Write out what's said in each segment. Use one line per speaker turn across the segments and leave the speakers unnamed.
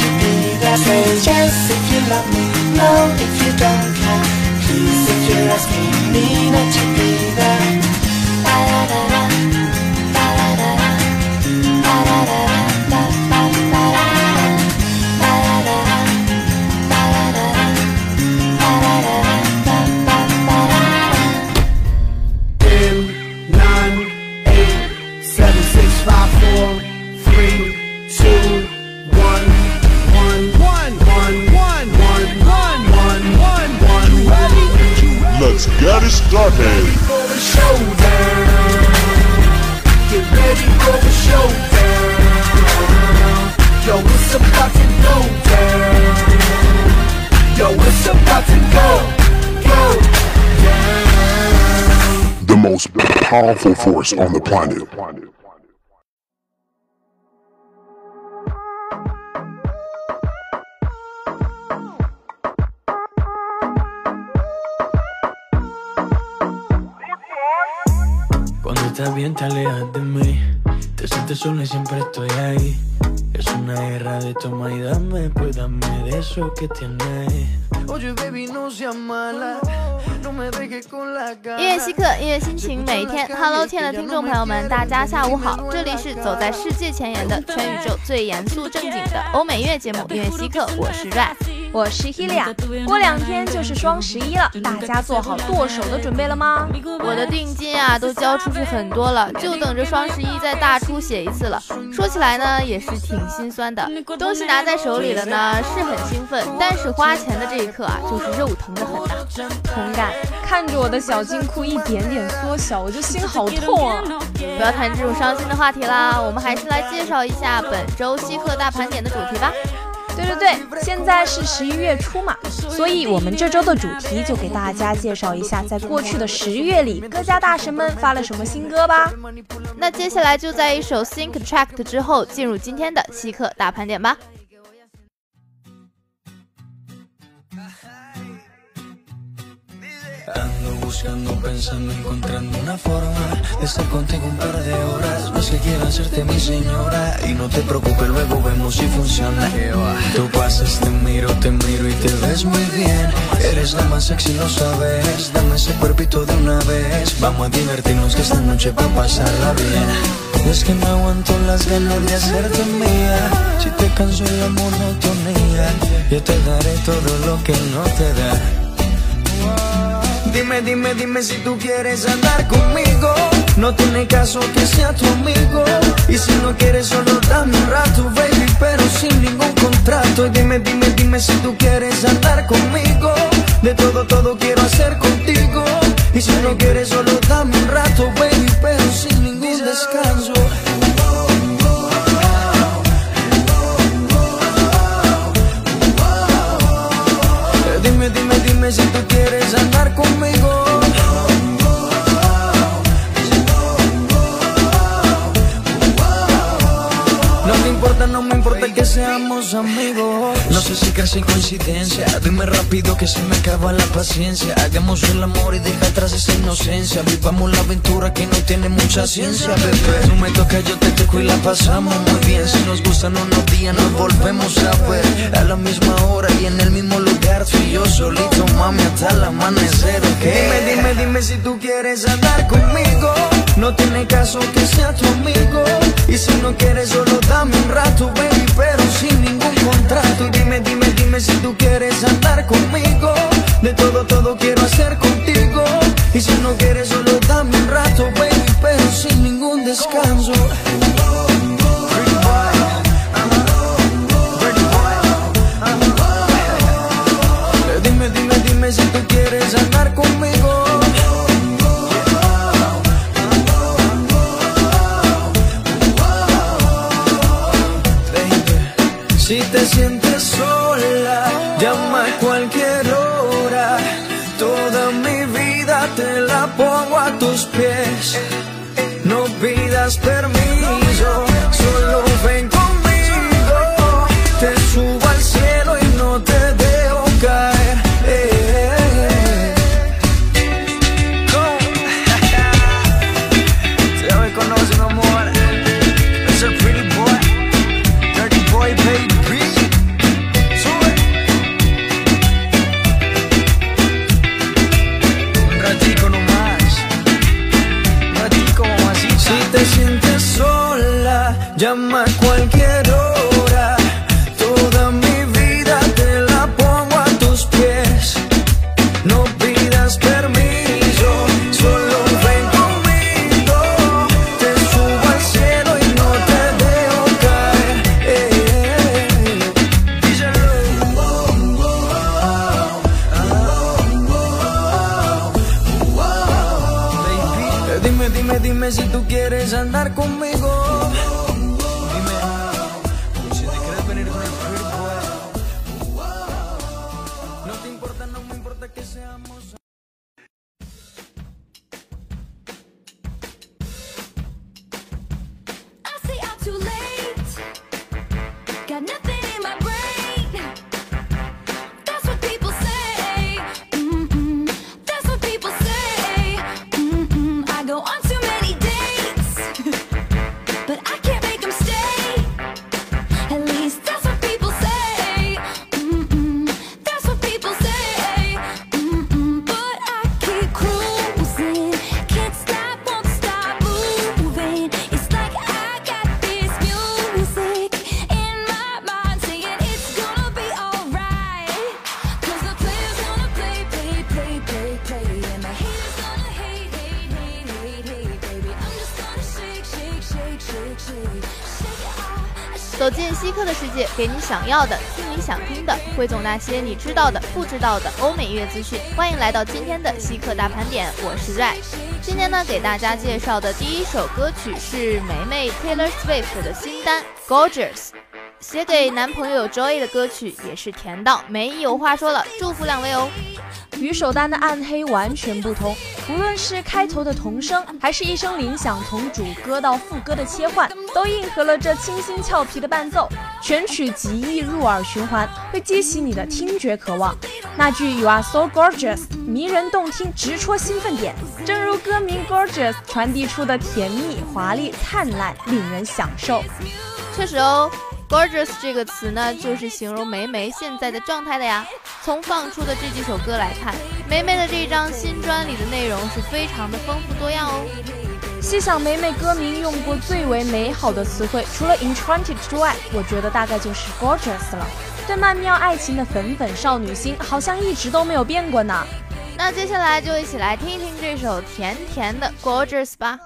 to be that way Yes, if you love me, no, if you don't care. Please, if you're asking me not to be
Let's get it started.
Get ready for the showdown. Yo, it's about to go down. Yo, it's about to go, go down.
The most powerful force on the planet.
音乐稀客，音乐心情，每一天。Hello，亲爱的听众朋友们，大家下午好，这里是走在世界前沿的全宇宙最严肃正经的欧美乐节目《音乐稀客》，我是 Ray，
我是 Helia。过两天就是双十一了，大家做好剁手的准备了吗？
我的定金啊都交出去很多了，就等着双十一再大出血一次了。说起来呢，也是挺心酸的。东西拿在手里了呢，是很兴奋，但是花钱的这一刻啊，就是肉疼的很呐。
同感，看着我的小金库一点点缩小，我就心好痛啊！
不要谈这种伤心的话题啦，我们还是来介绍一下本周稀客大盘点的主题吧。
对对对，现在是十一月初嘛，所以我们这周的主题就给大家介绍一下，在过去的十月里，各家大神们发了什么新歌吧。
那接下来就在一首 Think Track 之后，进入今天的稀客大盘点吧。
Ando buscando, pensando, encontrando una forma de estar contigo un par de horas. Es que quiera hacerte mi señora y no te preocupes, luego vemos si funciona. Tú pasas, te miro, te miro y te ves muy bien. Eres la más sexy, lo sabes. Dame ese cuerpito de una vez. Vamos a divertirnos que esta noche va a pasarla bien. Es que no aguanto las ganas de hacerte mía. Si te canso la monotonía, yo te daré todo lo que no te da. Dime, dime, dime si tú quieres andar conmigo. No tiene caso que sea tu amigo. Y si no quieres, solo dame un rato, baby, pero sin ningún contrato. Dime, dime, dime si tú quieres andar conmigo. De todo, todo quiero hacer contigo. Y si no quieres, solo dame un rato, baby, pero sin ningún descanso. Dime, dime, dime si tú quieres conmigo. No me importa que seamos amigos. No sé si casi coincidencia. Dime rápido que se me acaba la paciencia. Hagamos el amor y deja atrás esa inocencia. Vivamos la aventura que no tiene mucha ciencia, bebé. No me toca, yo te toco y la pasamos muy bien. Si nos gustan unos días, nos volvemos a ver. A la misma hora y en el mismo lugar. Tú y yo solito, mami, hasta el amanecer, ¿ok? Dime, dime, dime si tú quieres andar conmigo. No tiene caso que sea tu amigo. Y si no quieres, solo dame un rato, baby, pero sin ningún contrato. Y dime, dime, dime si tú quieres andar conmigo. De todo, todo quiero hacer contigo. Y si no quieres, solo dame un rato, baby, pero sin ningún descanso. Pongo a tus pies. No pidas permiso,
给你想要的，听你想听的，汇总那些你知道的、不知道的欧美乐资讯。欢迎来到今天的稀客大盘点，我是 Ray。今天呢，给大家介绍的第一首歌曲是霉霉 Taylor Swift 的新单《Gorgeous》，写给男朋友 Joy 的歌曲，也是甜到没有话说了。祝福两位哦！
与首单的暗黑完全不同，无论是开头的童声，还是一声铃响从主歌到副歌的切换，都应和了这清新俏皮的伴奏。全曲极易入耳循环，会激起你的听觉渴望。那句 “You are so gorgeous” 迷人动听，直戳兴奋点。正如歌名 “Gorgeous” 传递出的甜蜜、华丽、灿烂，令人享受。
确实哦，gorgeous 这个词呢，就是形容梅梅现在的状态的呀。从放出的这几首歌来看，梅梅的这张新专里的内容是非常的丰富多样哦。
细想梅梅歌名用过最为美好的词汇，除了 enchanted 之外，我觉得大概就是 gorgeous 了。对曼妙爱情的粉粉少女心，好像一直都没有变过呢。
那接下来就一起来听一听这首甜甜的 gorgeous 吧。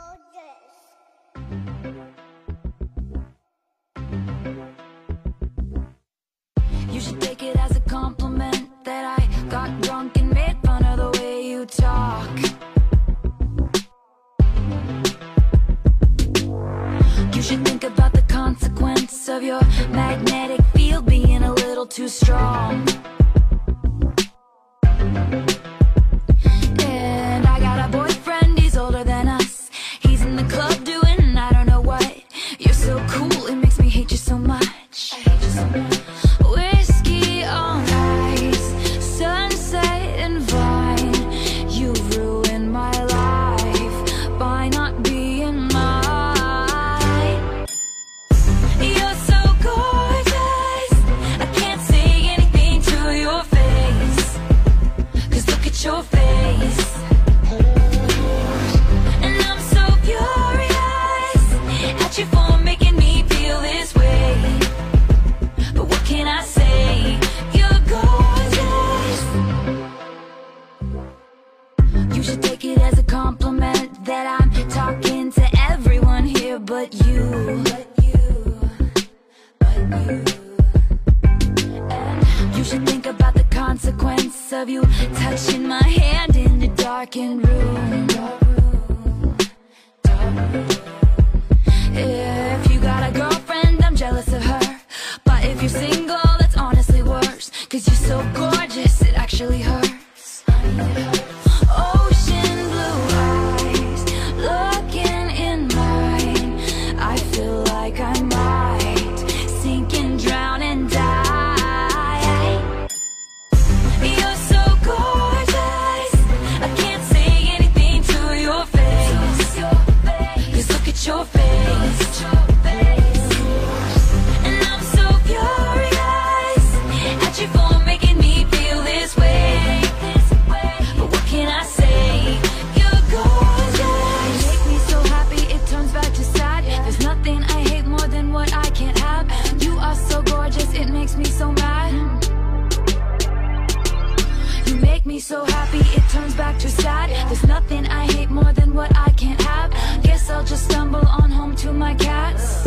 So
happy it turns back to sad. There's nothing I hate more than what I can't have. Guess I'll just stumble on home to my cats.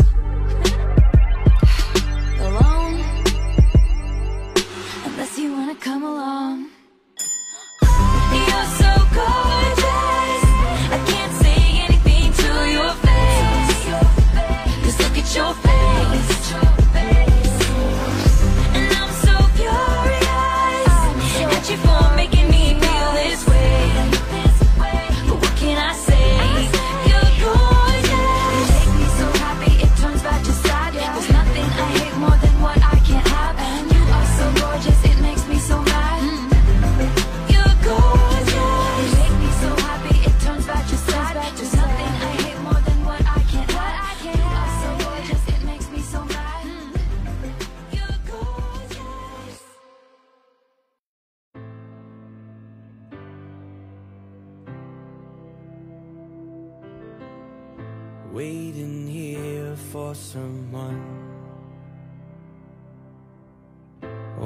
Alone. Unless you wanna come along.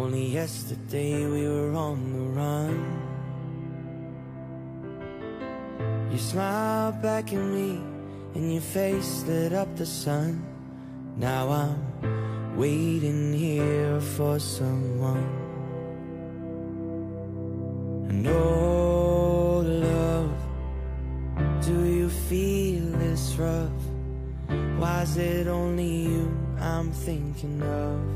Only yesterday we were on the run. You smiled back at me, and your face lit up the sun. Now I'm waiting here for someone. And oh, love, do you feel this rough? Why is it only you I'm thinking of?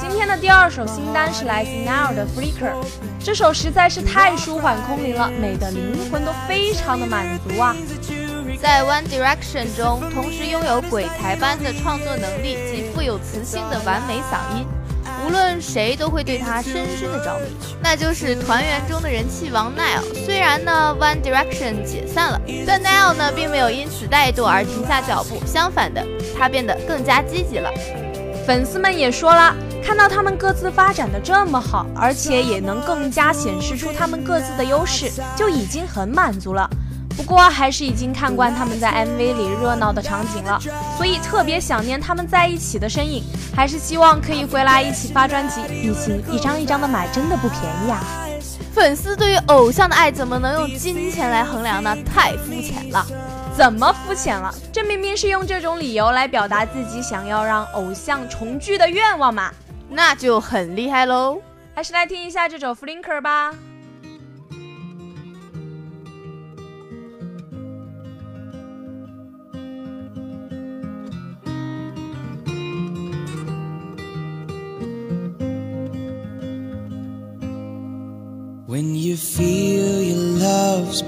今天的第二首新单是来自 Now 的 Flicker，这首实在是太舒缓空灵了，美的灵魂都非常的满足啊。
在 One Direction 中，同时拥有鬼才般的创作能力及富有磁性的完美嗓音，无论谁都会对他深深的着迷。那就是团员中的人气王 Niall。虽然呢 One Direction 解散了，但 Niall 呢并没有因此怠惰而停下脚步，相反的，他变得更加积极了。
粉丝们也说了，看到他们各自发展的这么好，而且也能更加显示出他们各自的优势，就已经很满足了。不过还是已经看惯他们在 MV 里热闹的场景了，所以特别想念他们在一起的身影，还是希望可以回来一起发专辑。毕竟一张一张的买真的不便宜啊！
粉丝对于偶像的爱怎么能用金钱来衡量呢？太肤浅了。
怎么肤浅了？这明明是用这种理由来表达自己想要让偶像重聚的愿望嘛！
那就很厉害喽。
还是来听一下这首《Flinker》吧。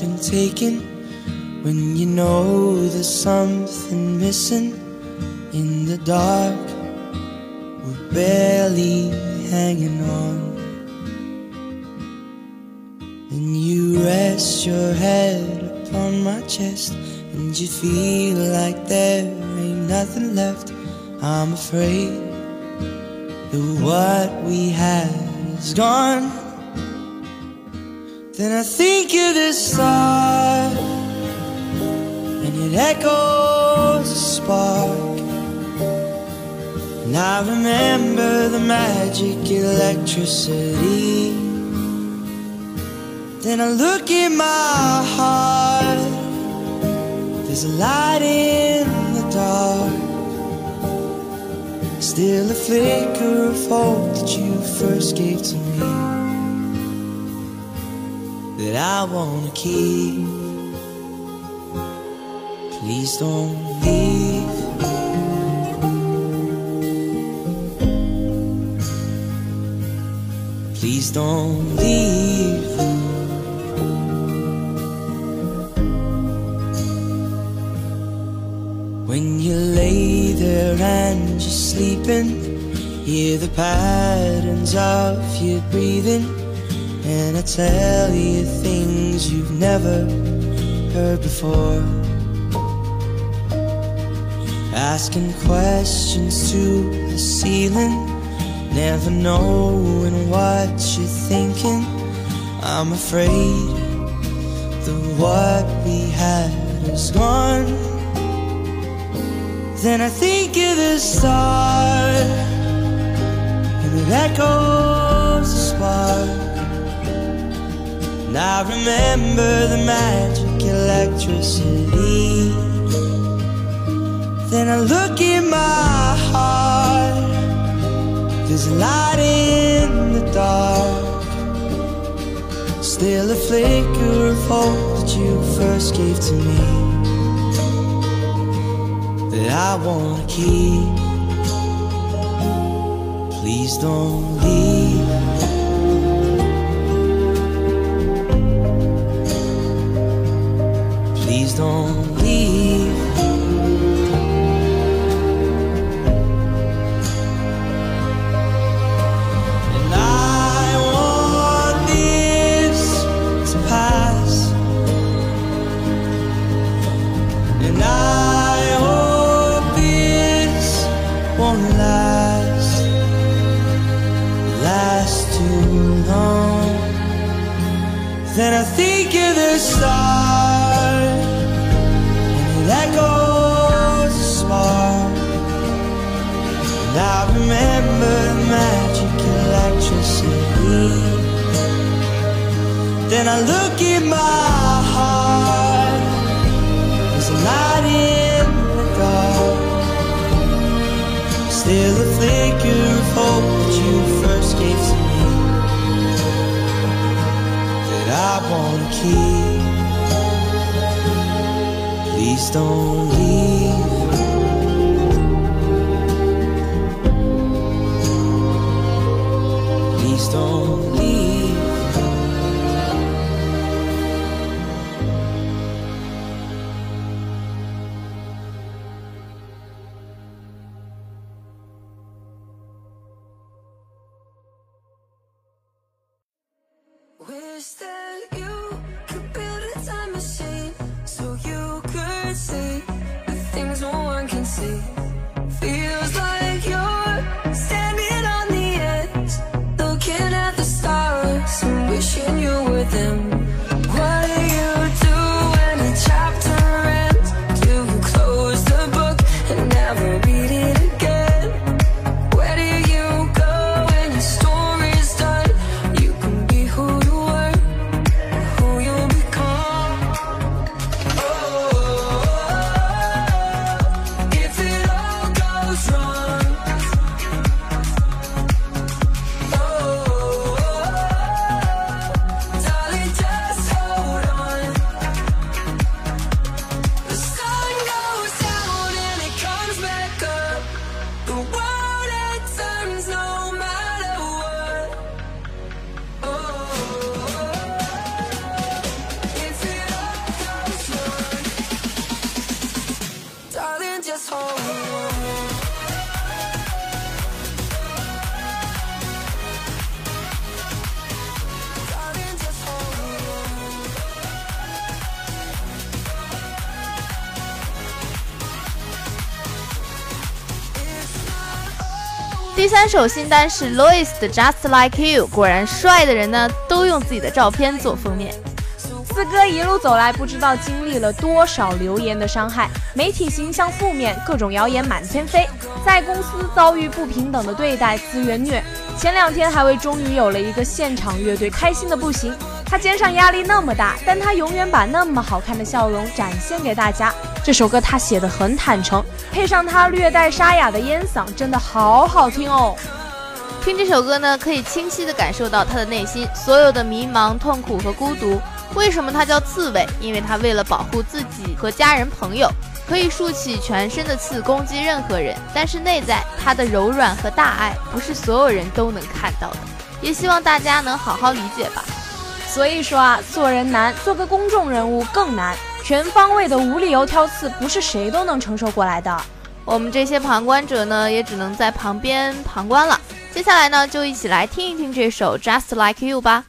Been taken, when you know there's something missing in the dark, we're barely hanging on. And you rest your head upon my chest, and you feel like there ain't nothing left. I'm afraid that what we had is gone. Then I think of this song And it echoes a spark. And I remember the magic electricity. Then I look in my heart There's a light in the dark. Still a flicker of hope that you first gave to me that I wanna keep. Please don't leave. Please don't leave. When you lay there and you're sleeping, hear the patterns of your breathing. And I tell you things you've never heard before. Asking questions to the ceiling. Never knowing what you're thinking. I'm afraid that what we had is gone. Then I think of the star and it echoes a spark. And I remember the magic electricity. Then I look in my heart, there's a light in the dark. Still a flicker of hope that you first gave to me that I wanna keep. Please don't leave. don't Please don't leave. Please don't
三首新单是 Louis 的 Just Like You，果然帅的人呢都用自己的照片做封面。
四哥一路走来，不知道经历了多少流言的伤害，媒体形象负面，各种谣言满天飞，在公司遭遇不平等的对待，资源虐。前两天还为终于有了一个现场乐队开心的不行，他肩上压力那么大，但他永远把那么好看的笑容展现给大家。这首歌他写的很坦诚，配上他略带沙哑的烟嗓，真的好好听哦。
听这首歌呢，可以清晰地感受到他的内心所有的迷茫、痛苦和孤独。为什么他叫刺猬？因为他为了保护自己和家人朋友，可以竖起全身的刺攻击任何人。但是内在他的柔软和大爱，不是所有人都能看到的。也希望大家能好好理解吧。
所以说啊，做人难，做个公众人物更难。全方位的无理由挑刺，不是谁都能承受过来的。
我们这些旁观者呢，也只能在旁边旁观了。接下来呢，就一起来听一听这首《Just Like You》吧。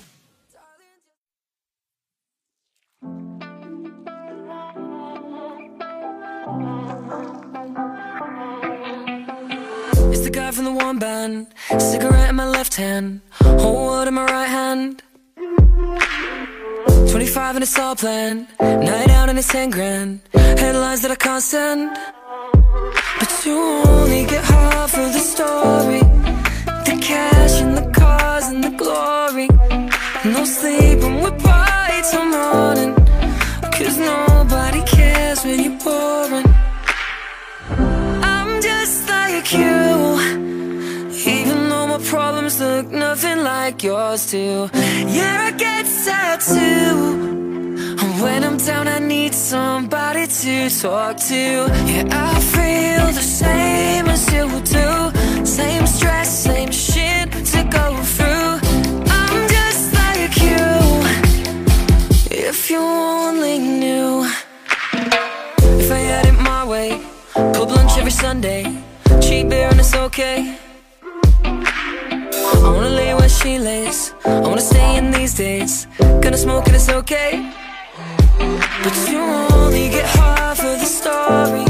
It's the guy from the one band. Cigarette in my left hand, whole world in my right hand. 25 and it's all planned. Night out and it's 10 grand. Headlines that I can't stand. But you only get half of the story. The cash and the cars and the glory. No sleep and we're party till morning. Cause nobody cares when you're boring. I'm just like you. Problems look nothing like yours do. Yeah, I get sad too. And when I'm down, I need somebody to talk to. Yeah, I feel the same as you do. Same stress, same shit to go through. I'm just like you. If you only knew. If I had it my way, club lunch every Sunday, cheap beer and it's okay. Lays, I wanna stay in these days. Gonna smoke and it's okay. But you only get half of the story.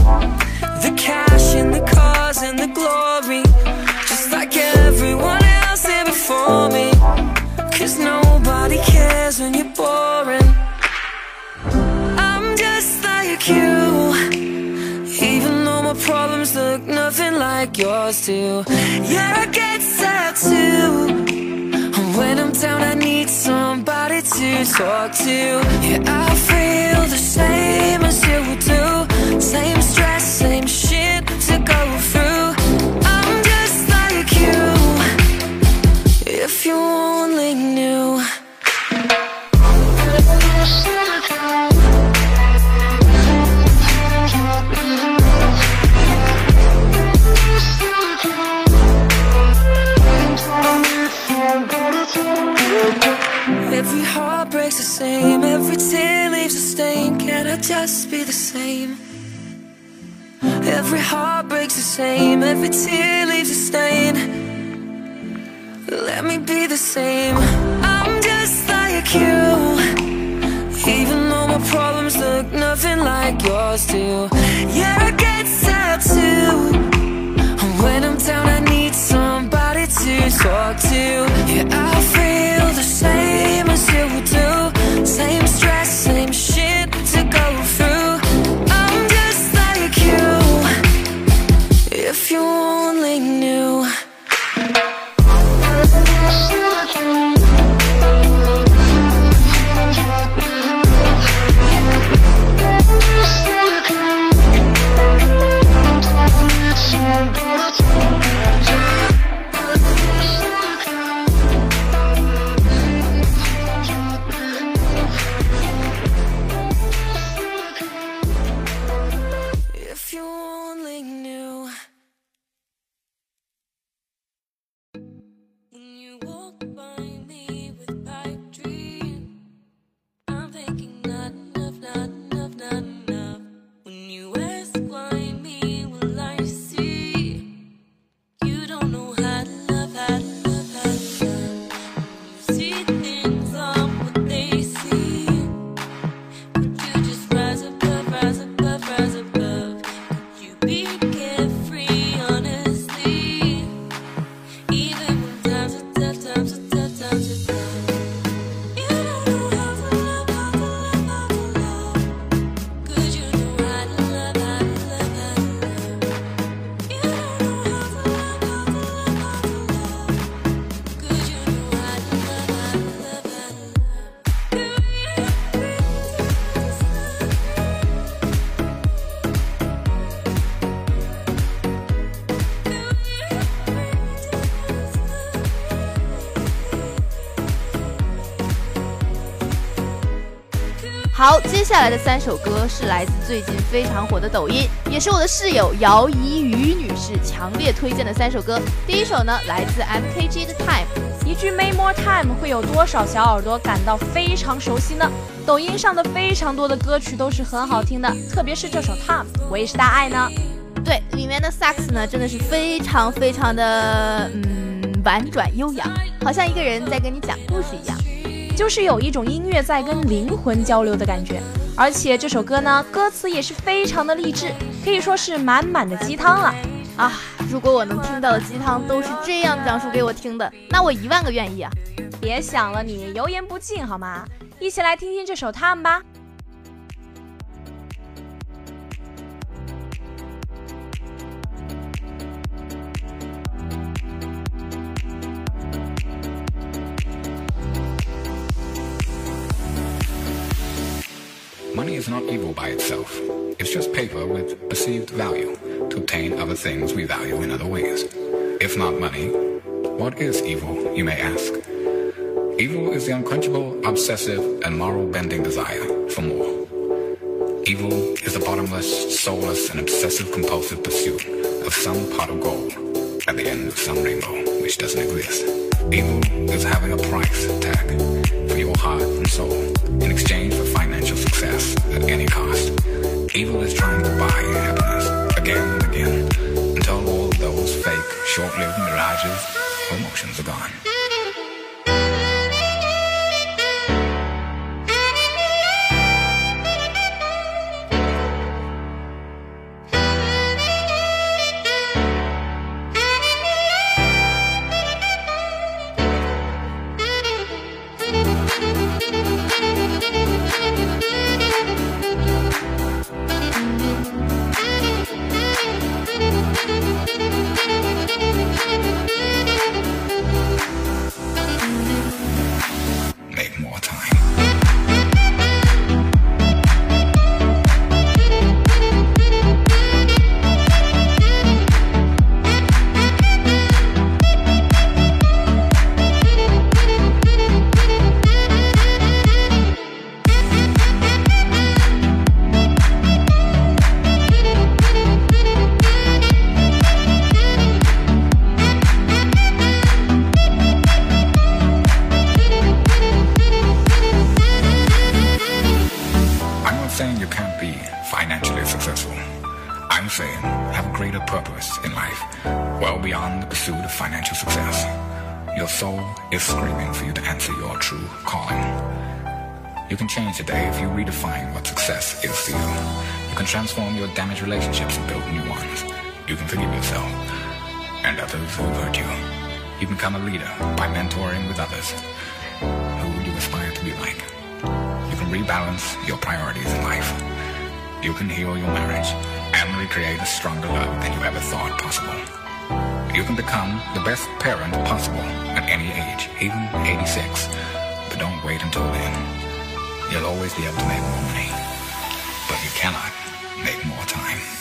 The cash and the cars and the glory. Just like everyone else here before me. Cause nobody cares when you're boring. I'm just like you. Even though my problems look nothing like yours do. Yeah, I get sad too. When I'm down, I need somebody to talk to. Yeah, I feel the same as you do. Same stress, same same, every tear leaves a stain. Can I just be the same? Every heart breaks the same, every tear leaves a stain. Let me be the same. I'm just like you. Even though my problems look nothing like yours do. Yeah, I
下来的三首歌是来自最近非常火的抖音，也是我的室友姚怡瑜女士强烈推荐的三首歌。第一首呢，来自 MKG 的 Time。
一句 May More Time 会有多少小耳朵感到非常熟悉呢？抖音上的非常多的歌曲都是很好听的，特别是这首 Time，我也是大爱呢。
对，里面的萨克斯呢，真的是非常非常的嗯婉转悠扬，好像一个人在跟你讲故事一样。
就是有一种音乐在跟灵魂交流的感觉。而且这首歌呢，歌词也是非常的励志，可以说是满满的鸡汤了！
啊，如果我能听到的鸡汤都是这样讲述给我听的，那我一万个愿意啊！
别想了你，油盐不进好吗？一起来听听这首《他们》吧。
Value to obtain other things we value in other ways. If not money, what is evil, you may ask? Evil is the unquenchable, obsessive, and moral bending desire for more. Evil is the bottomless, soulless, and obsessive compulsive pursuit of some pot of gold at the end of some rainbow which doesn't exist. Evil is having a price tag for your heart and soul in exchange for financial success at any cost. Evil is trying to buy your happiness again and again until all those fake, short-lived mirages or emotions are gone. Best parent possible at any age, even 86. But don't wait until then. You'll always be able to make more money. But you cannot make more time.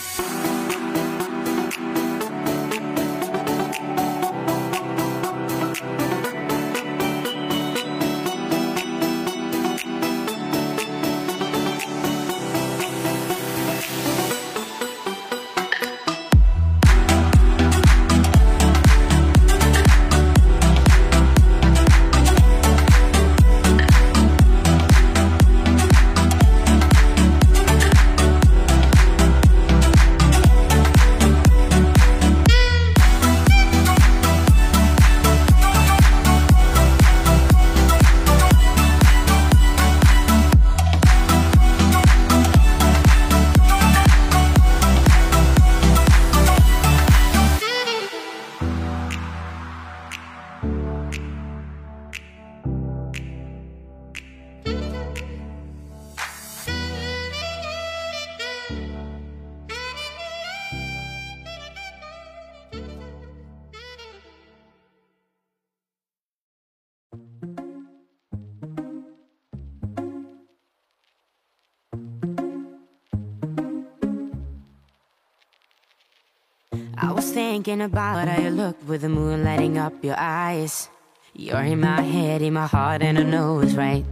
Was thinking about how you look with the moon lighting up your eyes. You're in my head, in my heart, and I know it's right.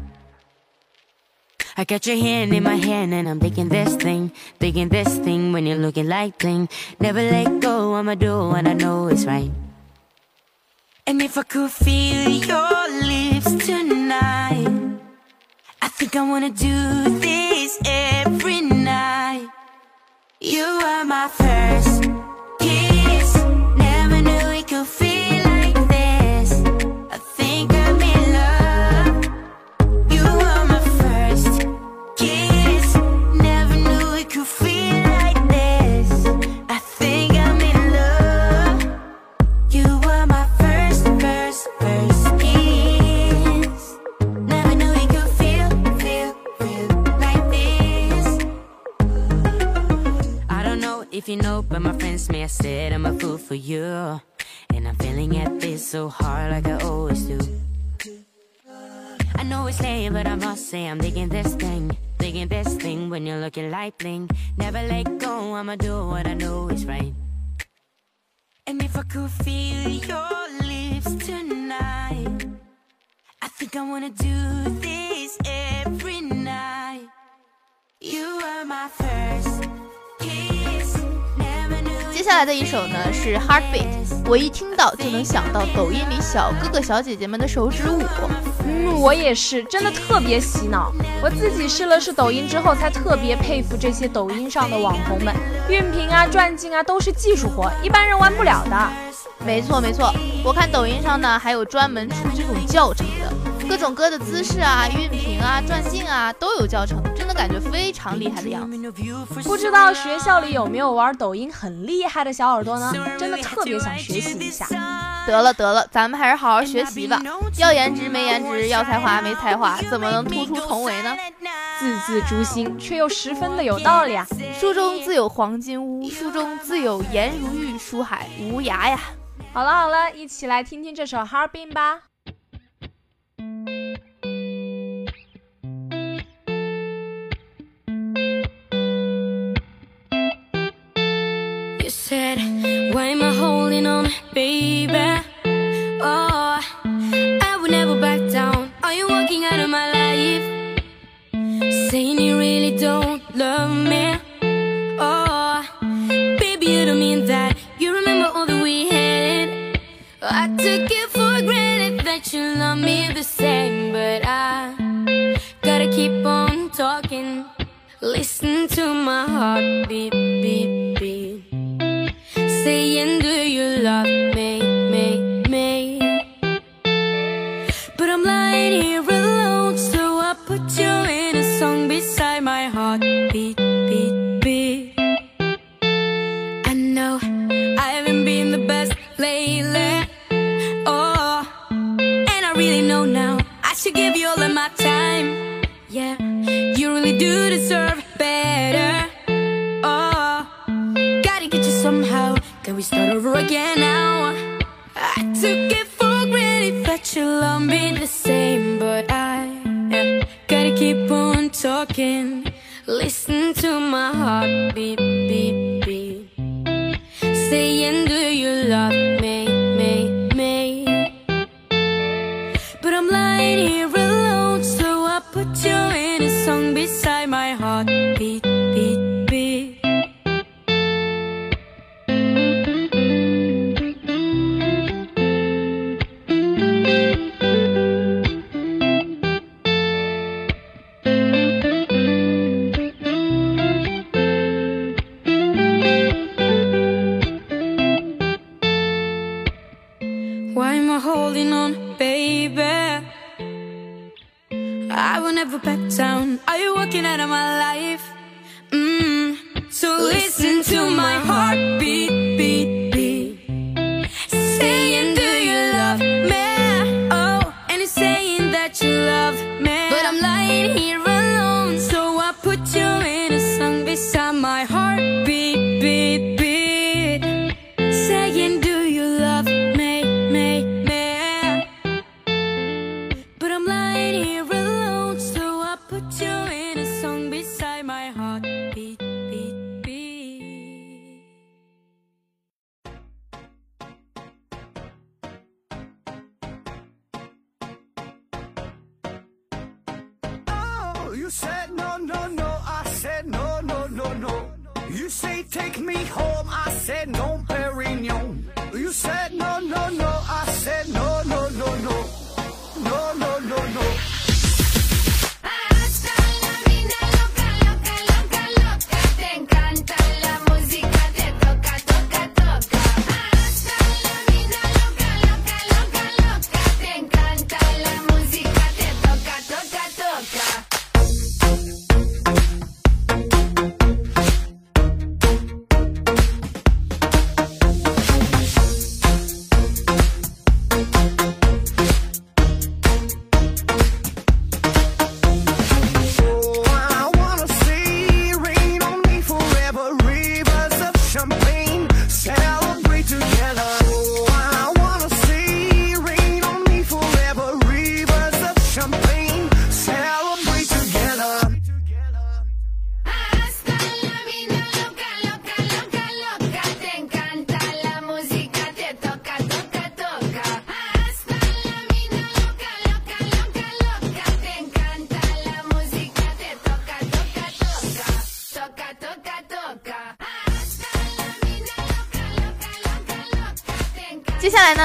I got your hand in my hand, and I'm thinking this thing, thinking this thing when you're looking like thing. Never let go, I'ma do what I know it's right. And if I could feel your lips tonight, I think I wanna do this every night. You are my first
You know, but my friends may have said I'm a fool for you. And I'm feeling at this so hard like I always do. I know it's late, but I must say I'm digging this thing. Digging this thing when you're looking like. Never let go, I'ma do what I know is right. And if I could feel your lips tonight, I think I wanna do this every night. You were my first
下来的一首呢是 Heartbeat，我一听到就能想到抖音里小哥哥小姐姐们的手指舞。
嗯，我也是，真的特别洗脑。我自己试了试抖音之后，才特别佩服这些抖音上的网红们，熨屏啊、转镜啊都是技术活，一般人玩不了的。
没错没错，我看抖音上呢还有专门出这种教程的，各种歌的姿势啊、熨屏啊、转镜啊都有教程，感觉非常厉害的样子。
不知道学校里有没有玩抖音很厉害的小耳朵呢？真的特别想学习一下。
得了得了，咱们还是好好学习吧。要颜值没颜值，要才华没才华，怎么能突出重围呢？
字字诛心，却又十分的有道理啊！
书中自有黄金屋，书中自有颜如玉，书海无涯呀。
好了好了，一起来听听这首《Heartbeat》吧。
Said, Why am I holding on, baby? Oh, I would never back down. Are you walking out of my life? Saying you really don't love me. Oh, baby, you don't mean that. You remember all that we had. I took it for granted that you love me the same, but I gotta keep on talking. Listen to my heart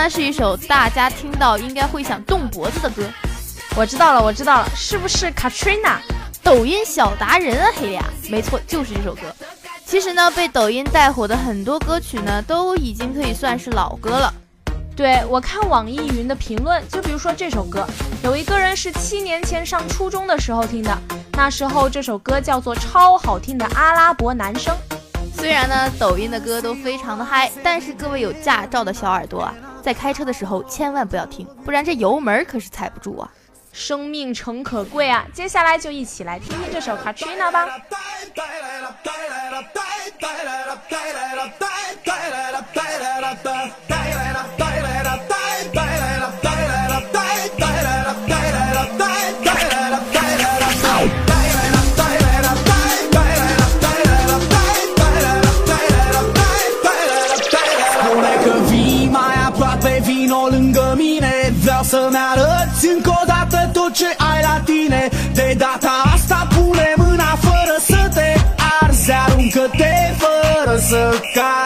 接下来呢是一首大家听到应该会想动脖子的歌，
我知道了，我知道了，是不是 Katrina？
抖音小达人啊，黑俩，没错，就是这首歌。其实呢，被抖音带火的很多歌曲呢，都已经可以算是老歌了。
对我看网易云的评论，就比如说这首歌，有一个人是七年前上初中的时候听的，那时候这首歌叫做超好听的阿拉伯男声。
虽然呢，抖音的歌都非常的嗨，但是各位有驾照的小耳朵啊，在开车的时候千万不要听，不然这油门可是踩不住啊。
生命诚可贵啊！接下来就一起来听听这首 Katrina 吧。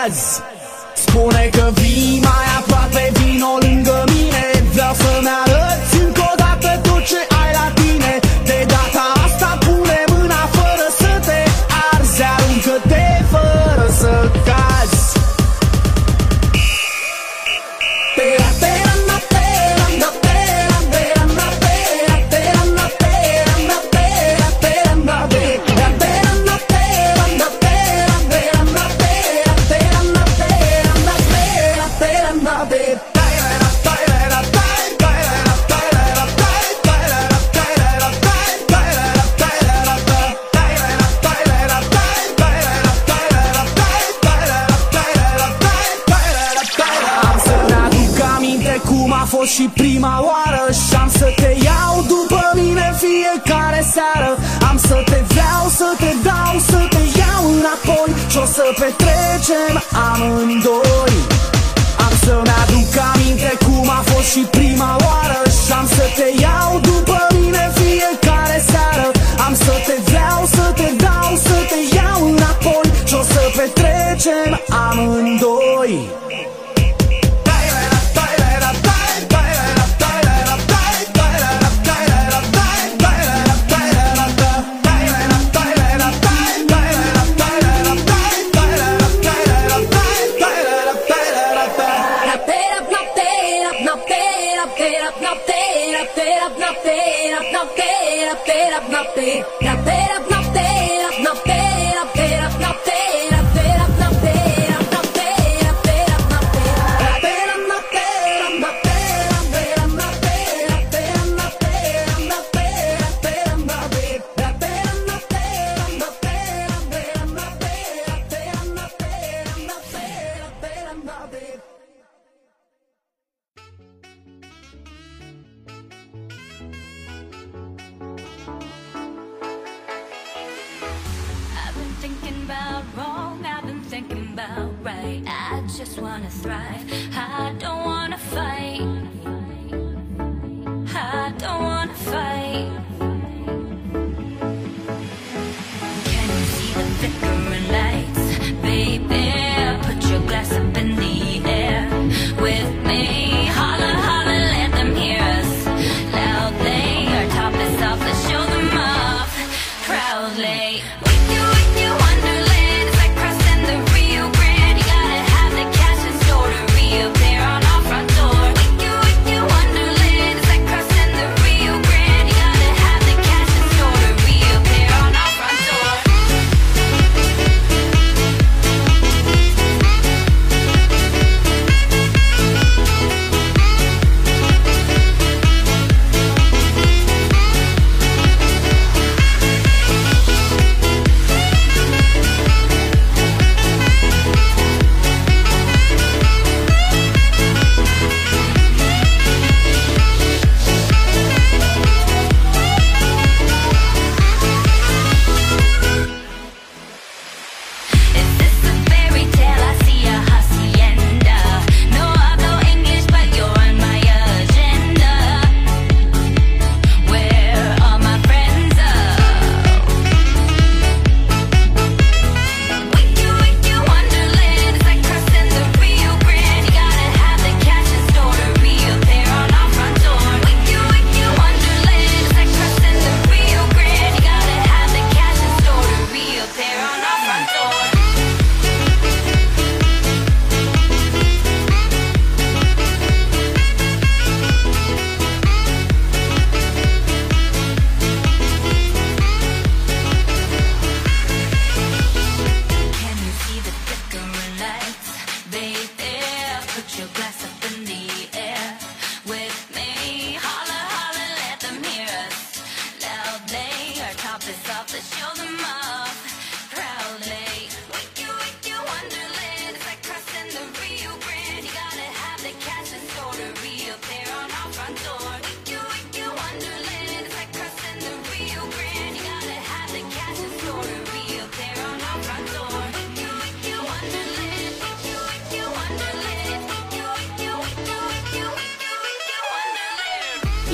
Jazz. up, get up, not pay, not pay, up.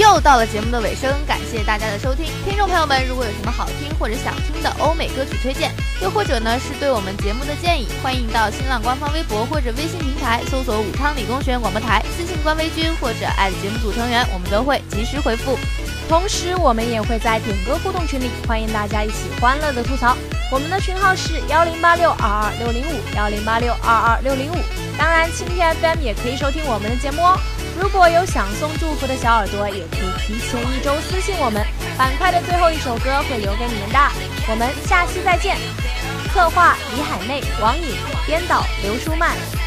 又到了节目的尾声，感谢大家的收听。听众朋友们，如果有什么好听或者想听的欧美歌曲推荐，又或者呢是对我们节目的建议，欢迎到新浪官方微博或者微信平台搜索武昌理工学院广播台，私信官微君或者艾特节目组成员，我们都会及时回复。
同时，我们也会在点歌互动群里，欢迎大家一起欢乐的吐槽。我们的群号是幺零八六二二六零五幺零八六二二六零五。当然，蜻蜓 FM 也可以收听我们的节目哦。如果有想送祝福的小耳朵，也可以提前一周私信我们。板块的最后一首歌会留给你们的。我们下期再见。策划李海妹、王颖，编导刘舒曼。